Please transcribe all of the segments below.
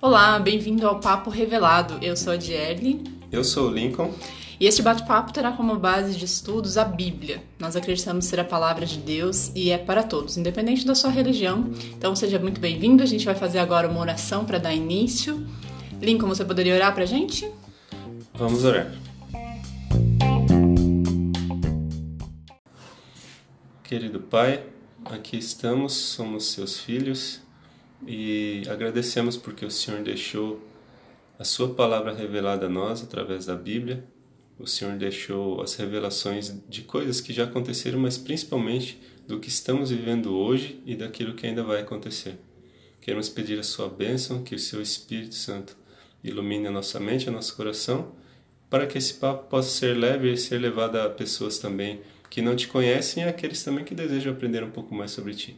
Olá, bem-vindo ao Papo Revelado. Eu sou a Dierle. Eu sou o Lincoln. E este bate-papo terá como base de estudos a Bíblia. Nós acreditamos ser a palavra de Deus e é para todos, independente da sua religião. Então seja muito bem-vindo. A gente vai fazer agora uma oração para dar início. Lincoln, você poderia orar para a gente? Vamos orar. Querido Pai, aqui estamos, somos seus filhos e agradecemos porque o Senhor deixou a Sua palavra revelada a nós através da Bíblia. O Senhor deixou as revelações de coisas que já aconteceram, mas principalmente do que estamos vivendo hoje e daquilo que ainda vai acontecer. Queremos pedir a Sua bênção, que o Seu Espírito Santo ilumine a nossa mente, a nosso coração, para que esse papo possa ser leve e ser levado a pessoas também que não te conhecem e aqueles também que desejam aprender um pouco mais sobre ti.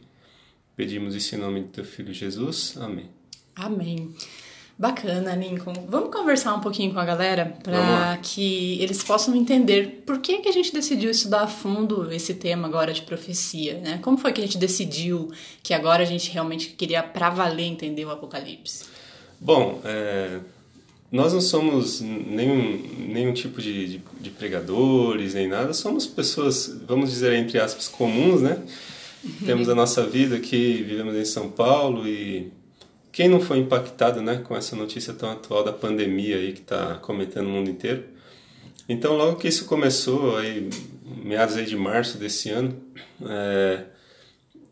Pedimos isso em nome do teu filho Jesus. Amém. Amém. Bacana, Lincoln. Vamos conversar um pouquinho com a galera para que eles possam entender por que, que a gente decidiu estudar a fundo esse tema agora de profecia, né? Como foi que a gente decidiu que agora a gente realmente queria para valer entender o Apocalipse? Bom, é, nós não somos nenhum, nenhum tipo de, de, de, pregadores, nem nada, somos pessoas, vamos dizer entre aspas, comuns, né? Uhum. Temos a nossa vida aqui, vivemos em São Paulo e quem não foi impactado né, com essa notícia tão atual da pandemia aí que está cometendo o mundo inteiro? Então, logo que isso começou, aí, meados aí de março desse ano, é,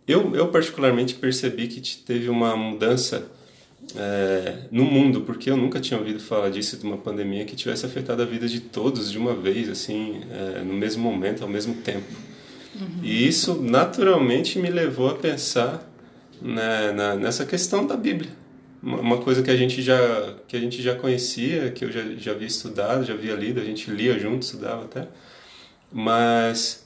eu, eu particularmente percebi que teve uma mudança é, no mundo, porque eu nunca tinha ouvido falar disso, de uma pandemia que tivesse afetado a vida de todos de uma vez, assim, é, no mesmo momento, ao mesmo tempo. Uhum. E isso naturalmente me levou a pensar né, na, nessa questão da Bíblia. Uma, uma, coisa que a gente já que a gente já conhecia, que eu já, já havia estudado, já havia lido, a gente lia junto, estudava até. Mas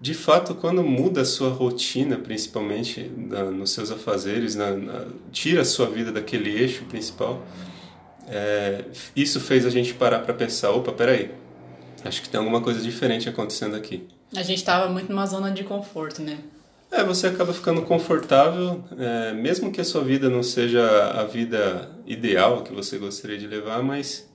de fato, quando muda a sua rotina, principalmente na, nos seus afazeres, na, na, tira a sua vida daquele eixo principal, é, isso fez a gente parar para pensar: opa, peraí, acho que tem alguma coisa diferente acontecendo aqui. A gente estava muito numa zona de conforto, né? É, você acaba ficando confortável, é, mesmo que a sua vida não seja a vida ideal que você gostaria de levar, mas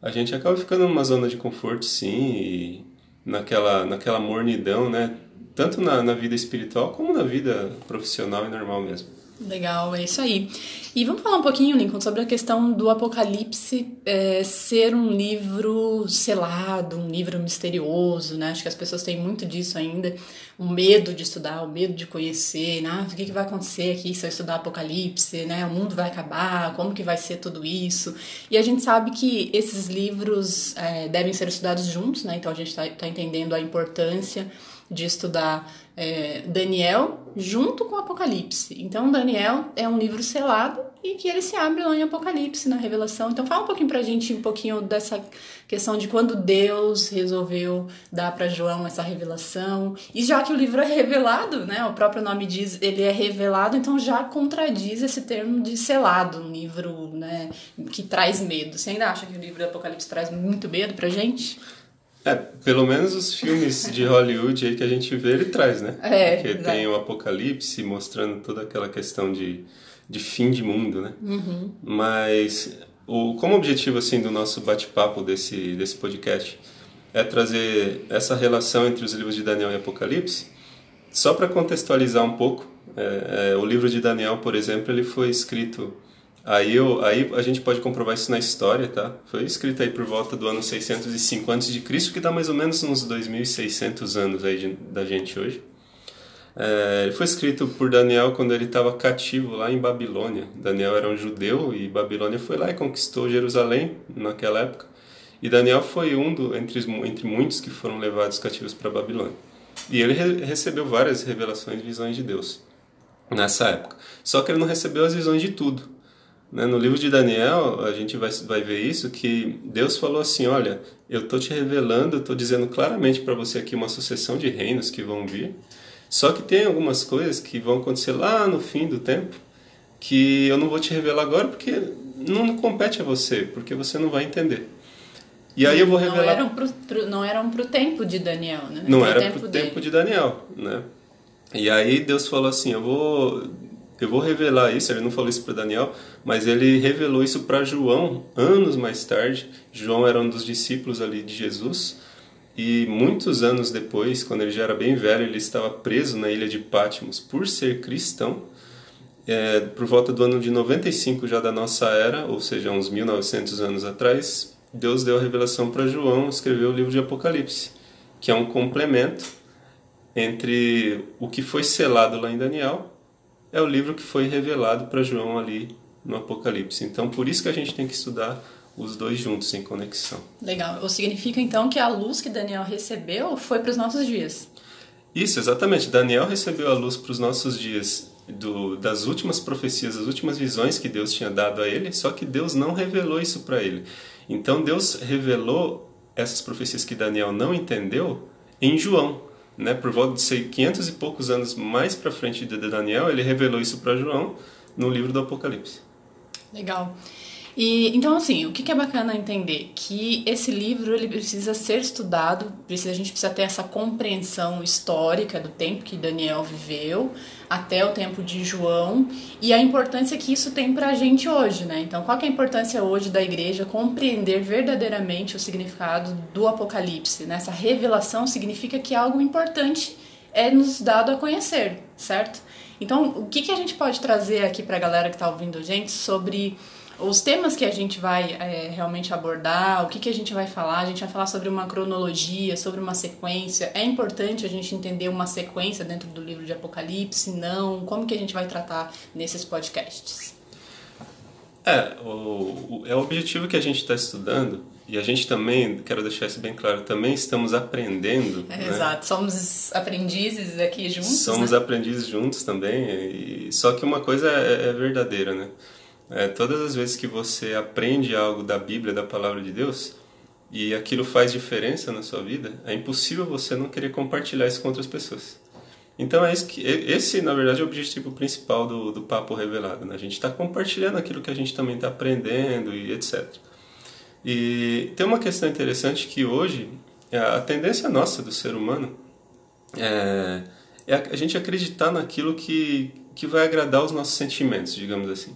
a gente acaba ficando numa zona de conforto, sim, e naquela, naquela mornidão, né? Tanto na, na vida espiritual como na vida profissional e normal mesmo. Legal, é isso aí. E vamos falar um pouquinho, Lincoln, sobre a questão do Apocalipse é, ser um livro selado, um livro misterioso, né? Acho que as pessoas têm muito disso ainda, o medo de estudar, o medo de conhecer, né? Ah, o que, que vai acontecer aqui se eu estudar Apocalipse, né? O mundo vai acabar, como que vai ser tudo isso? E a gente sabe que esses livros é, devem ser estudados juntos, né? Então a gente está tá entendendo a importância de estudar é, Daniel junto com Apocalipse. Então, Daniel é um livro selado e que ele se abre lá em Apocalipse, na Revelação. Então, fala um pouquinho pra gente, um pouquinho dessa questão de quando Deus resolveu dar para João essa revelação. E já que o livro é revelado, né, o próprio nome diz, ele é revelado, então já contradiz esse termo de selado, um livro, né, que traz medo. Você ainda acha que o livro do Apocalipse traz muito medo pra gente? É, pelo menos os filmes de Hollywood aí que a gente vê, ele traz, né? É, Porque exato. tem o Apocalipse mostrando toda aquela questão de, de fim de mundo, né? Uhum. Mas o, como objetivo, assim, do nosso bate-papo desse, desse podcast é trazer essa relação entre os livros de Daniel e Apocalipse, só para contextualizar um pouco, é, é, o livro de Daniel, por exemplo, ele foi escrito Aí, eu, aí a gente pode comprovar isso na história, tá? Foi escrito aí por volta do ano 605 a.C., que dá mais ou menos uns 2.600 anos aí de, da gente hoje. É, foi escrito por Daniel quando ele estava cativo lá em Babilônia. Daniel era um judeu e Babilônia foi lá e conquistou Jerusalém naquela época. E Daniel foi um do, entre, entre muitos que foram levados cativos para Babilônia. E ele re, recebeu várias revelações e visões de Deus nessa época. Só que ele não recebeu as visões de tudo. Né? No livro de Daniel, a gente vai, vai ver isso, que Deus falou assim, olha, eu estou te revelando, eu estou dizendo claramente para você aqui uma sucessão de reinos que vão vir, só que tem algumas coisas que vão acontecer lá no fim do tempo, que eu não vou te revelar agora porque não compete a você, porque você não vai entender. E aí eu vou revelar. Não eram pro, pro, não eram pro tempo de Daniel, né? Não pro era tempo pro dele. tempo de Daniel, né? E aí Deus falou assim: eu vou, eu vou revelar isso. Ele não falou isso para Daniel, mas ele revelou isso para João anos mais tarde. João era um dos discípulos ali de Jesus. E muitos anos depois, quando ele já era bem velho, ele estava preso na ilha de Patmos por ser cristão. É, por volta do ano de 95 já da nossa era, ou seja, uns 1900 anos atrás, Deus deu a revelação para João escrever o livro de Apocalipse, que é um complemento entre o que foi selado lá em Daniel é o livro que foi revelado para João ali no Apocalipse. Então, por isso que a gente tem que estudar os dois juntos em conexão. Legal. Ou significa então que a luz que Daniel recebeu foi para os nossos dias? Isso, exatamente. Daniel recebeu a luz para os nossos dias do, das últimas profecias, das últimas visões que Deus tinha dado a ele, só que Deus não revelou isso para ele. Então Deus revelou essas profecias que Daniel não entendeu em João. Né? Por volta de ser 500 e poucos anos mais para frente de Daniel, ele revelou isso para João no livro do Apocalipse. Legal. E então assim, o que, é bacana entender que esse livro ele precisa ser estudado, precisa a gente precisa ter essa compreensão histórica do tempo que Daniel viveu até o tempo de João e a importância que isso tem para a gente hoje, né? Então, qual é a importância hoje da igreja compreender verdadeiramente o significado do Apocalipse? Né? Essa revelação significa que algo importante é nos dado a conhecer, certo? Então, o que, que a gente pode trazer aqui para a galera que está ouvindo a gente sobre os temas que a gente vai é, realmente abordar, o que, que a gente vai falar, a gente vai falar sobre uma cronologia, sobre uma sequência. É importante a gente entender uma sequência dentro do livro de Apocalipse? Não? Como que a gente vai tratar nesses podcasts? É, o, o é o objetivo que a gente está estudando e a gente também, quero deixar isso bem claro, também estamos aprendendo. É, né? Exato, somos aprendizes aqui juntos. Somos né? aprendizes juntos também, e, só que uma coisa é, é verdadeira, né? É, todas as vezes que você aprende algo da Bíblia, da palavra de Deus, e aquilo faz diferença na sua vida, é impossível você não querer compartilhar isso com outras pessoas. Então é que, esse, na verdade, é o objetivo principal do, do Papo Revelado. Né? A gente está compartilhando aquilo que a gente também está aprendendo e etc. E tem uma questão interessante que hoje, é, a tendência nossa do ser humano é, é a gente acreditar naquilo que, que vai agradar os nossos sentimentos, digamos assim.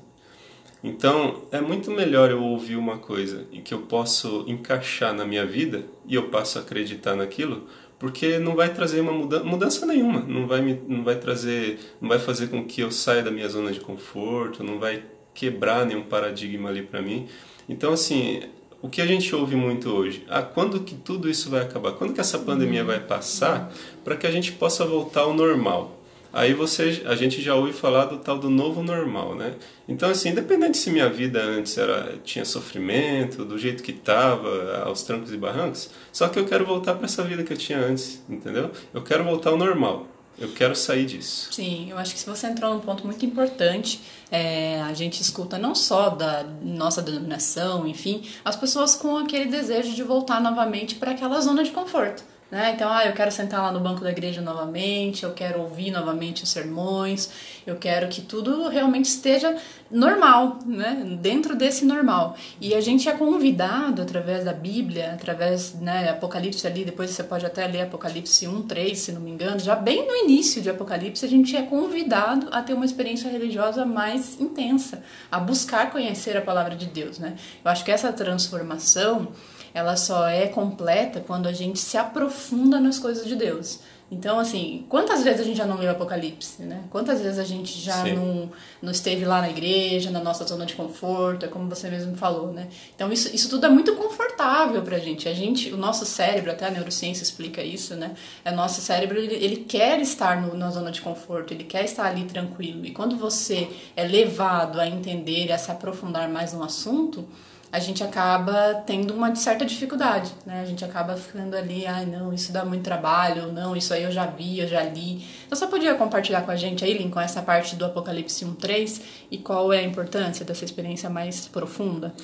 Então, é muito melhor eu ouvir uma coisa e que eu posso encaixar na minha vida e eu passo a acreditar naquilo, porque não vai trazer uma mudança, mudança nenhuma, não vai me, não vai trazer, não vai fazer com que eu saia da minha zona de conforto, não vai quebrar nenhum paradigma ali para mim. Então, assim, o que a gente ouve muito hoje? Ah, quando que tudo isso vai acabar? Quando que essa pandemia vai passar para que a gente possa voltar ao normal? Aí você, a gente já ouve falar do tal do novo normal, né? Então assim, independente se minha vida antes era tinha sofrimento, do jeito que estava, aos trancos e barrancos, só que eu quero voltar para essa vida que eu tinha antes, entendeu? Eu quero voltar ao normal. Eu quero sair disso. Sim, eu acho que você entrou num ponto muito importante, é, a gente escuta não só da nossa denominação, enfim, as pessoas com aquele desejo de voltar novamente para aquela zona de conforto. Né? Então, ah, eu quero sentar lá no banco da igreja novamente, eu quero ouvir novamente os sermões, eu quero que tudo realmente esteja normal, né? dentro desse normal. E a gente é convidado através da Bíblia, através né, Apocalipse ali, depois você pode até ler Apocalipse 1, 3, se não me engano, já bem no início de Apocalipse, a gente é convidado a ter uma experiência religiosa mais intensa, a buscar conhecer a palavra de Deus. Né? Eu acho que essa transformação ela só é completa quando a gente se aprofunda nas coisas de Deus. Então, assim, quantas vezes a gente já não leu Apocalipse, né? Quantas vezes a gente já não, não esteve lá na igreja, na nossa zona de conforto, é como você mesmo falou, né? Então, isso, isso tudo é muito confortável pra gente. A gente, o nosso cérebro, até a neurociência explica isso, né? O nosso cérebro, ele, ele quer estar no, na zona de conforto, ele quer estar ali tranquilo. E quando você é levado a entender e a se aprofundar mais no assunto, a gente acaba tendo uma certa dificuldade, né? A gente acaba ficando ali, ai ah, não, isso dá muito trabalho, não, isso aí eu já vi, eu já li. Então você podia compartilhar com a gente aí, Lincoln, essa parte do Apocalipse 1.3 e qual é a importância dessa experiência mais profunda?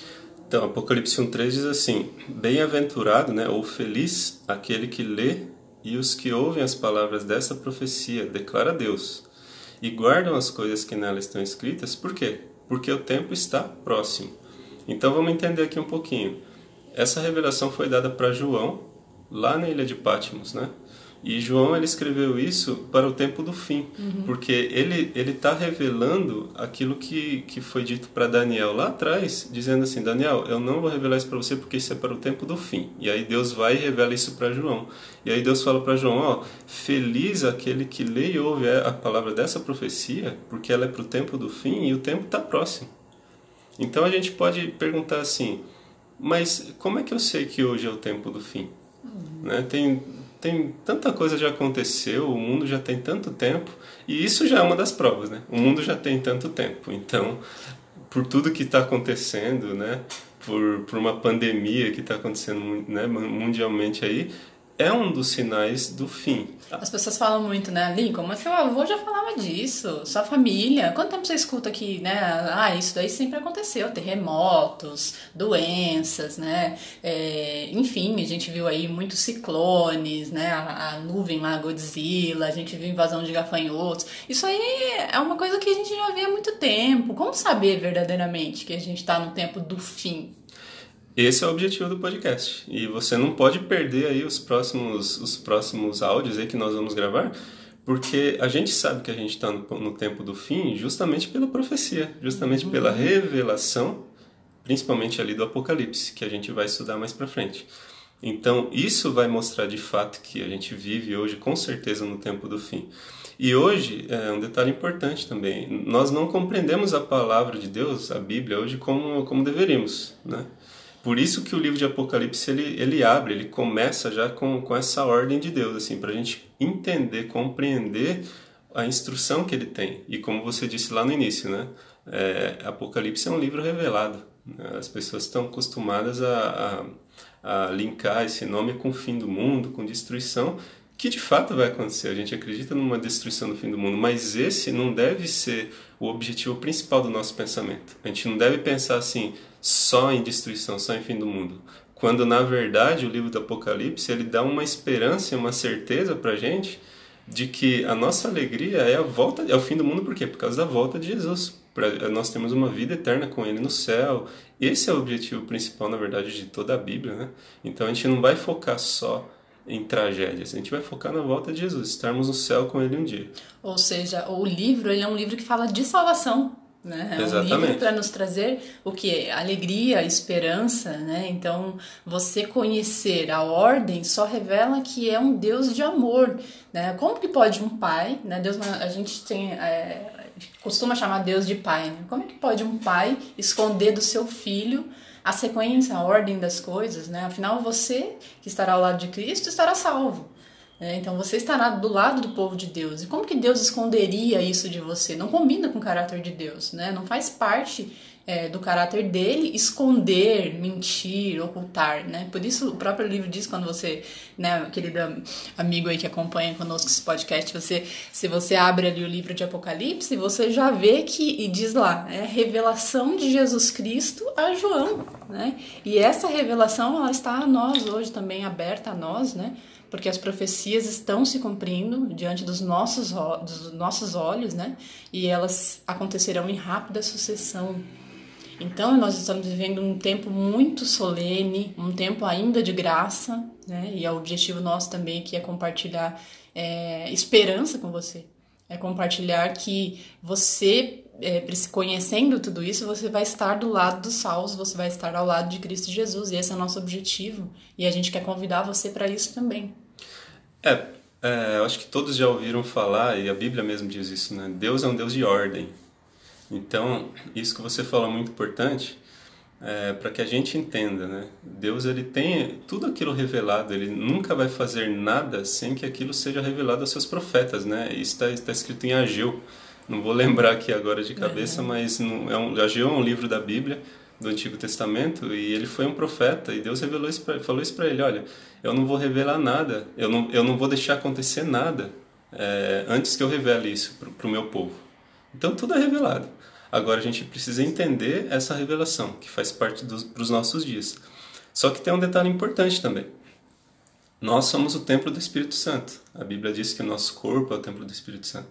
Então, Apocalipse 1.3 diz assim, bem-aventurado, né, ou feliz aquele que lê e os que ouvem as palavras dessa profecia, declara Deus, e guardam as coisas que nela estão escritas, por quê? Porque o tempo está próximo. Então vamos entender aqui um pouquinho. essa revelação foi dada para João lá na ilha de Patmos, né? E João ele escreveu isso para o tempo do fim, uhum. porque ele ele está revelando aquilo que, que foi dito para Daniel lá atrás, dizendo assim, Daniel, eu não vou revelar isso para você porque isso é para o tempo do fim. E aí Deus vai e revela isso para João. E aí Deus fala para João, ó, feliz aquele que lê e ouve a palavra dessa profecia, porque ela é para o tempo do fim e o tempo está próximo. Então a gente pode perguntar assim, mas como é que eu sei que hoje é o tempo do fim? Uhum. Né? Tem tem tanta coisa já aconteceu, o mundo já tem tanto tempo, e isso já é uma das provas, né? O mundo já tem tanto tempo, então, por tudo que está acontecendo, né? Por, por uma pandemia que está acontecendo né, mundialmente aí, é um dos sinais do fim. As pessoas falam muito, né, Lincoln, mas seu avô já falava disso, sua família. Quanto tempo você escuta que, né, ah, isso daí sempre aconteceu, terremotos, doenças, né, é, enfim, a gente viu aí muitos ciclones, né, a, a, nuvem lá, Godzilla, a gente viu invasão de gafanhotos. Isso aí é uma coisa que a gente já vê há muito tempo. Como saber verdadeiramente que a gente está no tempo do fim? Esse é o objetivo do podcast. E você não pode perder aí os próximos, os próximos áudios aí que nós vamos gravar, porque a gente sabe que a gente está no, no, tempo do fim justamente pela profecia, justamente pela uhum. revelação, principalmente ali do Apocalipse, que a gente vai estudar mais para frente. Então, isso vai mostrar de fato que a gente vive hoje, com certeza, no tempo do fim. E hoje, é um detalhe importante também, nós não compreendemos a palavra de Deus, a Bíblia, hoje como, como deveríamos, né? Por isso que o livro de Apocalipse ele, ele abre, ele começa já com, com essa ordem de Deus, assim, para a gente entender, compreender a instrução que ele tem. E como você disse lá no início, né? É, Apocalipse é um livro revelado. Né? As pessoas estão acostumadas a, a, a linkar esse nome com o fim do mundo, com destruição, que de fato vai acontecer. A gente acredita numa destruição do fim do mundo, mas esse não deve ser o objetivo principal do nosso pensamento. A gente não deve pensar assim, só em destruição, só em fim do mundo. Quando na verdade o livro do Apocalipse ele dá uma esperança uma certeza para gente de que a nossa alegria é a volta, é o fim do mundo, por quê? Por causa da volta de Jesus. Pra, nós temos uma vida eterna com Ele no céu. Esse é o objetivo principal, na verdade, de toda a Bíblia, né? Então a gente não vai focar só em tragédias. A gente vai focar na volta de Jesus, estarmos no céu com Ele um dia. Ou seja, o livro ele é um livro que fala de salvação. Né? É Exatamente. um livro para nos trazer o que? Alegria, esperança, né? Então, você conhecer a ordem só revela que é um Deus de amor, né? Como que pode um pai, né? Deus, a gente tem, é, costuma chamar Deus de pai, né? Como é que pode um pai esconder do seu filho a sequência, a ordem das coisas, né? Afinal, você que estará ao lado de Cristo estará salvo. É, então você estará do lado do povo de Deus. E como que Deus esconderia isso de você? Não combina com o caráter de Deus, né? Não faz parte é, do caráter dele esconder, mentir, ocultar, né? Por isso o próprio livro diz quando você, né, querido amigo aí que acompanha conosco esse podcast, você, se você abre ali o livro de Apocalipse, você já vê que e diz lá, é revelação de Jesus Cristo a João, né? E essa revelação ela está a nós hoje também aberta a nós, né? Porque as profecias estão se cumprindo diante dos nossos, dos nossos olhos, né? E elas acontecerão em rápida sucessão. Então, nós estamos vivendo um tempo muito solene, um tempo ainda de graça, né? E o objetivo nosso também aqui é compartilhar é, esperança com você. É compartilhar que você, é, conhecendo tudo isso, você vai estar do lado dos salvos, você vai estar ao lado de Cristo Jesus. E esse é o nosso objetivo. E a gente quer convidar você para isso também. É, é, eu acho que todos já ouviram falar, e a Bíblia mesmo diz isso, né? Deus é um Deus de ordem. Então, isso que você falou é muito importante é, para que a gente entenda, né? Deus ele tem tudo aquilo revelado, ele nunca vai fazer nada sem que aquilo seja revelado aos seus profetas, né? Isso está tá escrito em Ageu. Não vou lembrar aqui agora de cabeça, é. mas não, é um, Ageu é um livro da Bíblia do Antigo Testamento e ele foi um profeta e Deus revelou isso pra, falou isso para ele, olha, eu não vou revelar nada, eu não, eu não vou deixar acontecer nada é, antes que eu revele isso para o meu povo. Então tudo é revelado. Agora a gente precisa entender essa revelação que faz parte dos pros nossos dias. Só que tem um detalhe importante também. Nós somos o templo do Espírito Santo. A Bíblia diz que o nosso corpo é o templo do Espírito Santo.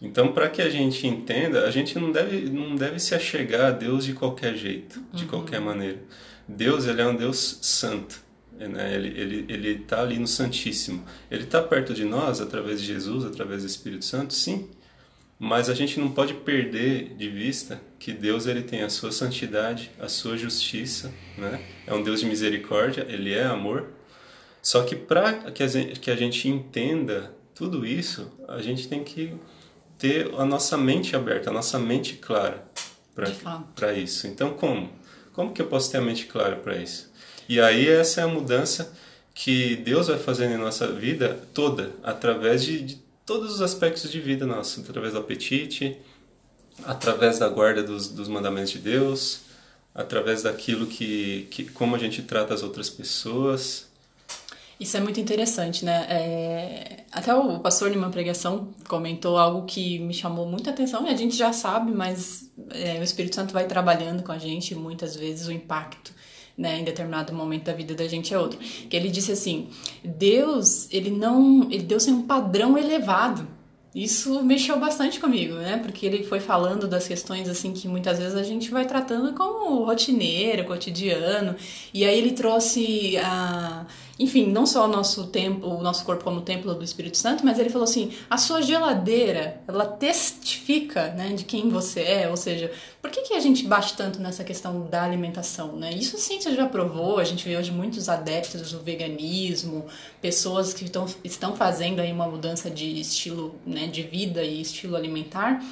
Então, para que a gente entenda, a gente não deve, não deve se achegar a Deus de qualquer jeito, de uhum. qualquer maneira. Deus ele é um Deus santo. Né? Ele está ele, ele tá ali no Santíssimo. Ele está perto de nós através de Jesus, através do Espírito Santo, sim. Mas a gente não pode perder de vista que Deus ele tem a sua santidade, a sua justiça, né? É um Deus de misericórdia, ele é amor. Só que para que, que a gente entenda tudo isso, a gente tem que ter a nossa mente aberta, a nossa mente clara para isso. Então, como? Como que eu posso ter a mente clara para isso? E aí essa é a mudança que Deus vai fazendo em nossa vida toda, através de, de todos os aspectos de vida nossa, através do apetite, através da guarda dos, dos mandamentos de Deus, através daquilo que, que como a gente trata as outras pessoas. Isso é muito interessante, né? É... Até o pastor numa pregação comentou algo que me chamou muita atenção e a gente já sabe, mas é, o Espírito Santo vai trabalhando com a gente muitas vezes o impacto né, em determinado momento da vida da gente é outro. Que ele disse assim: Deus, ele não, ele Deus tem um padrão elevado. Isso mexeu bastante comigo, né? Porque ele foi falando das questões assim que muitas vezes a gente vai tratando como rotineiro, cotidiano. E aí ele trouxe a enfim, não só o nosso tempo, o nosso corpo como templo do Espírito Santo, mas ele falou assim: a sua geladeira, ela testifica, né, de quem você é, ou seja, por que, que a gente bate tanto nessa questão da alimentação, né? Isso a ciência já provou, a gente vê hoje muitos adeptos do veganismo, pessoas que estão, estão fazendo aí uma mudança de estilo, né, de vida e estilo alimentar.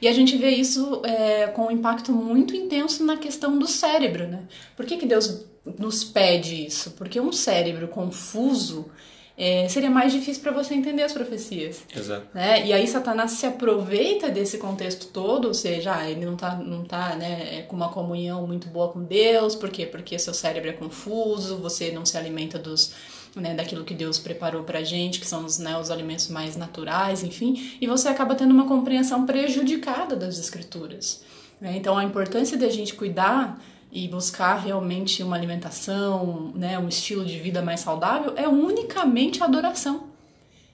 E a gente vê isso é, com um impacto muito intenso na questão do cérebro, né? Por que, que Deus nos pede isso? Porque um cérebro confuso é, seria mais difícil para você entender as profecias. Exato. Né? E aí Satanás se aproveita desse contexto todo, ou seja, ah, ele não tá, não tá né, é, com uma comunhão muito boa com Deus, por quê? Porque seu cérebro é confuso, você não se alimenta dos né, daquilo que Deus preparou pra gente, que são os, né, os alimentos mais naturais, enfim, e você acaba tendo uma compreensão prejudicada das escrituras. Né? Então a importância da gente cuidar e buscar realmente uma alimentação, né, um estilo de vida mais saudável é unicamente adoração.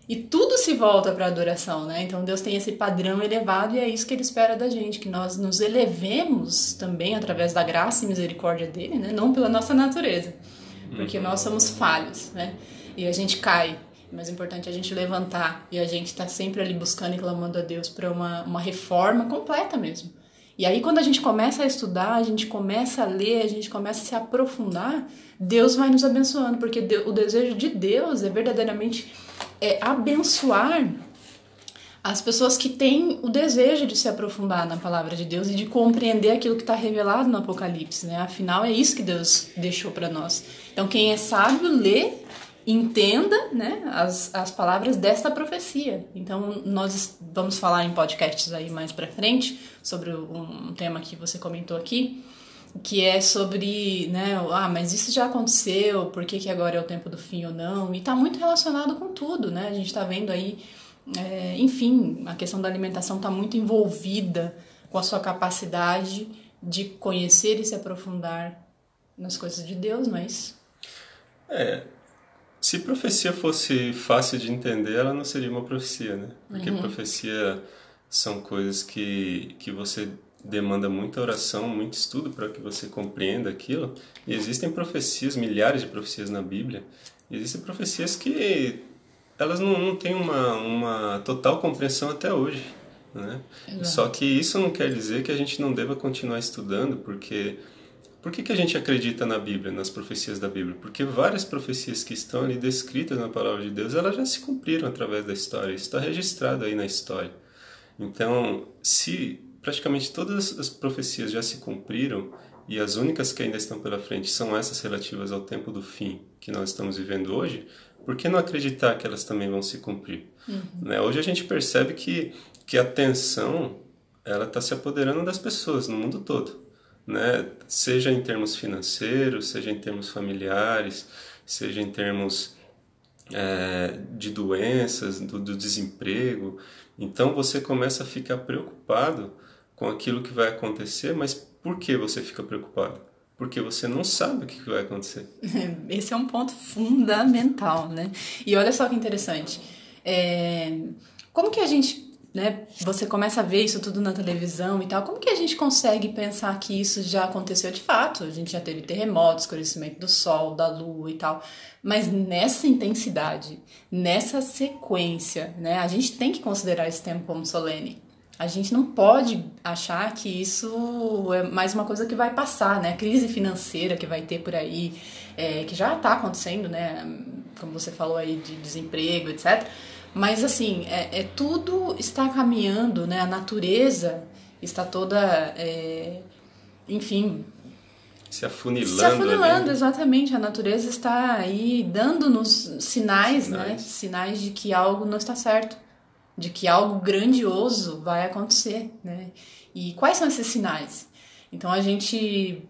E tudo se volta para a adoração, né? Então Deus tem esse padrão elevado e é isso que ele espera da gente, que nós nos elevemos também através da graça e misericórdia dele, né? Não pela nossa natureza porque nós somos falhos, né? E a gente cai. Mas é importante a gente levantar e a gente está sempre ali buscando e clamando a Deus para uma, uma reforma completa mesmo. E aí, quando a gente começa a estudar, a gente começa a ler, a gente começa a se aprofundar, Deus vai nos abençoando, porque o desejo de Deus é verdadeiramente é, abençoar as pessoas que têm o desejo de se aprofundar na palavra de Deus e de compreender aquilo que está revelado no Apocalipse, né? Afinal, é isso que Deus deixou para nós. Então, quem é sábio, lê, entenda né, as, as palavras desta profecia. Então, nós vamos falar em podcasts aí mais para frente sobre um tema que você comentou aqui, que é sobre, né, ah, mas isso já aconteceu, por que, que agora é o tempo do fim ou não? E está muito relacionado com tudo, né? A gente está vendo aí é, enfim, a questão da alimentação está muito envolvida com a sua capacidade de conhecer e se aprofundar nas coisas de Deus, não é isso? É. Se profecia fosse fácil de entender, ela não seria uma profecia, né? Porque uhum. profecia são coisas que, que você demanda muita oração, muito estudo para que você compreenda aquilo. E existem profecias, milhares de profecias na Bíblia. E existem profecias que elas não, não têm uma, uma total compreensão até hoje. Né? Só que isso não quer dizer que a gente não deva continuar estudando, porque por que, que a gente acredita na Bíblia, nas profecias da Bíblia? Porque várias profecias que estão ali descritas na palavra de Deus, elas já se cumpriram através da história, isso está registrado aí na história. Então, se praticamente todas as profecias já se cumpriram e as únicas que ainda estão pela frente são essas relativas ao tempo do fim que nós estamos vivendo hoje, por que não acreditar que elas também vão se cumprir? Uhum. Né? Hoje a gente percebe que, que a tensão ela está se apoderando das pessoas no mundo todo, né? Seja em termos financeiros, seja em termos familiares, seja em termos é, de doenças, do, do desemprego. Então você começa a ficar preocupado com aquilo que vai acontecer, mas por que você fica preocupado? porque você não sabe o que vai acontecer. Esse é um ponto fundamental, né? E olha só que interessante. É... Como que a gente né, você começa a ver isso tudo na televisão e tal, como que a gente consegue pensar que isso já aconteceu de fato? A gente já teve terremotos, escurecimento do sol, da lua e tal, mas nessa intensidade, nessa sequência, né, a gente tem que considerar esse tempo como solene. A gente não pode achar que isso é mais uma coisa que vai passar, né? A crise financeira que vai ter por aí, é, que já está acontecendo, né? Como você falou aí de desemprego, etc. Mas assim, é, é tudo está caminhando, né? A natureza está toda, é, enfim, se afunilando. Se afunilando, exatamente. A natureza está aí dando-nos sinais, sinais, né? Sinais de que algo não está certo de que algo grandioso vai acontecer, né? E quais são esses sinais? Então a gente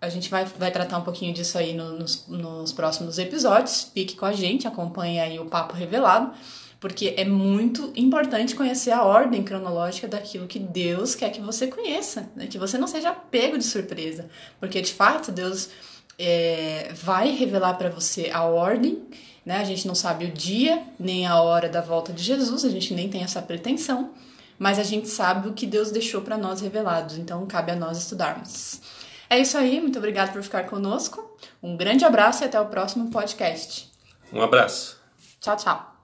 a gente vai, vai tratar um pouquinho disso aí no, nos, nos próximos episódios. Fique com a gente, acompanhe aí o Papo Revelado, porque é muito importante conhecer a ordem cronológica daquilo que Deus quer que você conheça, né? que você não seja pego de surpresa, porque de fato Deus é, vai revelar para você a ordem né? A gente não sabe o dia nem a hora da volta de Jesus, a gente nem tem essa pretensão, mas a gente sabe o que Deus deixou para nós revelados, então cabe a nós estudarmos. É isso aí, muito obrigada por ficar conosco. Um grande abraço e até o próximo podcast. Um abraço. Tchau, tchau.